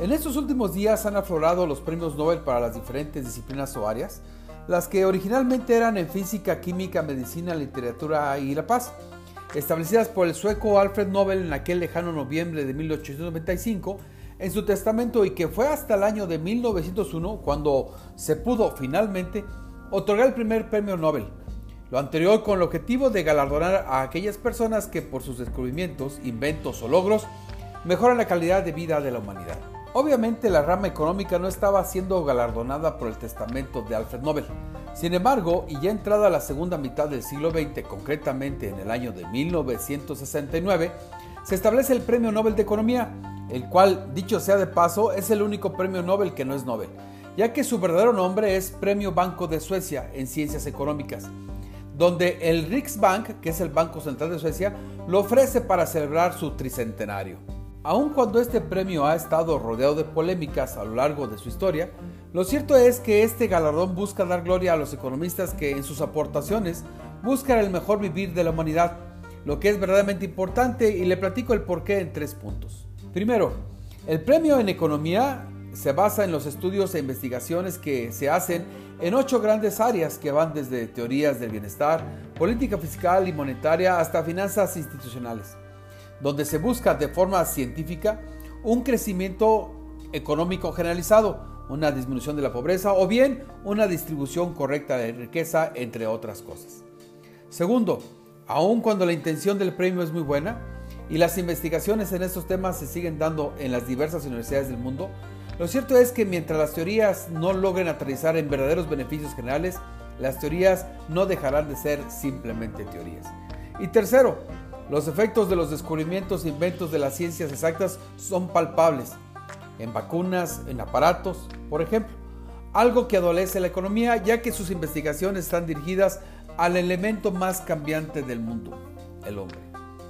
En estos últimos días han aflorado los premios Nobel para las diferentes disciplinas o áreas, las que originalmente eran en física, química, medicina, literatura y la paz, establecidas por el sueco Alfred Nobel en aquel lejano noviembre de 1895 en su testamento y que fue hasta el año de 1901 cuando se pudo finalmente otorgar el primer premio Nobel. Lo anterior con el objetivo de galardonar a aquellas personas que por sus descubrimientos, inventos o logros mejoran la calidad de vida de la humanidad. Obviamente la rama económica no estaba siendo galardonada por el testamento de Alfred Nobel. Sin embargo, y ya entrada la segunda mitad del siglo XX, concretamente en el año de 1969, se establece el Premio Nobel de Economía, el cual, dicho sea de paso, es el único premio Nobel que no es Nobel, ya que su verdadero nombre es Premio Banco de Suecia en Ciencias Económicas, donde el Riksbank, que es el Banco Central de Suecia, lo ofrece para celebrar su tricentenario. Aun cuando este premio ha estado rodeado de polémicas a lo largo de su historia, lo cierto es que este galardón busca dar gloria a los economistas que en sus aportaciones buscan el mejor vivir de la humanidad, lo que es verdaderamente importante y le platico el porqué en tres puntos. Primero, el premio en economía se basa en los estudios e investigaciones que se hacen en ocho grandes áreas que van desde teorías del bienestar, política fiscal y monetaria hasta finanzas institucionales donde se busca de forma científica un crecimiento económico generalizado, una disminución de la pobreza o bien una distribución correcta de riqueza, entre otras cosas. Segundo, aun cuando la intención del premio es muy buena y las investigaciones en estos temas se siguen dando en las diversas universidades del mundo, lo cierto es que mientras las teorías no logren aterrizar en verdaderos beneficios generales, las teorías no dejarán de ser simplemente teorías. Y tercero, los efectos de los descubrimientos e inventos de las ciencias exactas son palpables, en vacunas, en aparatos, por ejemplo, algo que adolece la economía ya que sus investigaciones están dirigidas al elemento más cambiante del mundo, el hombre.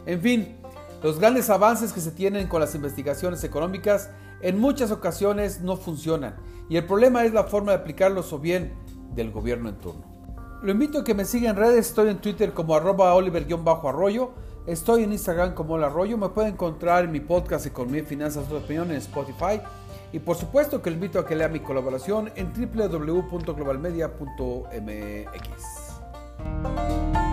En fin, los grandes avances que se tienen con las investigaciones económicas en muchas ocasiones no funcionan y el problema es la forma de aplicarlos o bien del gobierno en turno. Lo invito a que me siga en redes, estoy en Twitter como arroba oliver-arroyo, Estoy en Instagram como El Arroyo. Me pueden encontrar en mi podcast Economía Finanzas de Opinión en Spotify. Y por supuesto que invito a que lea mi colaboración en www.globalmedia.mx.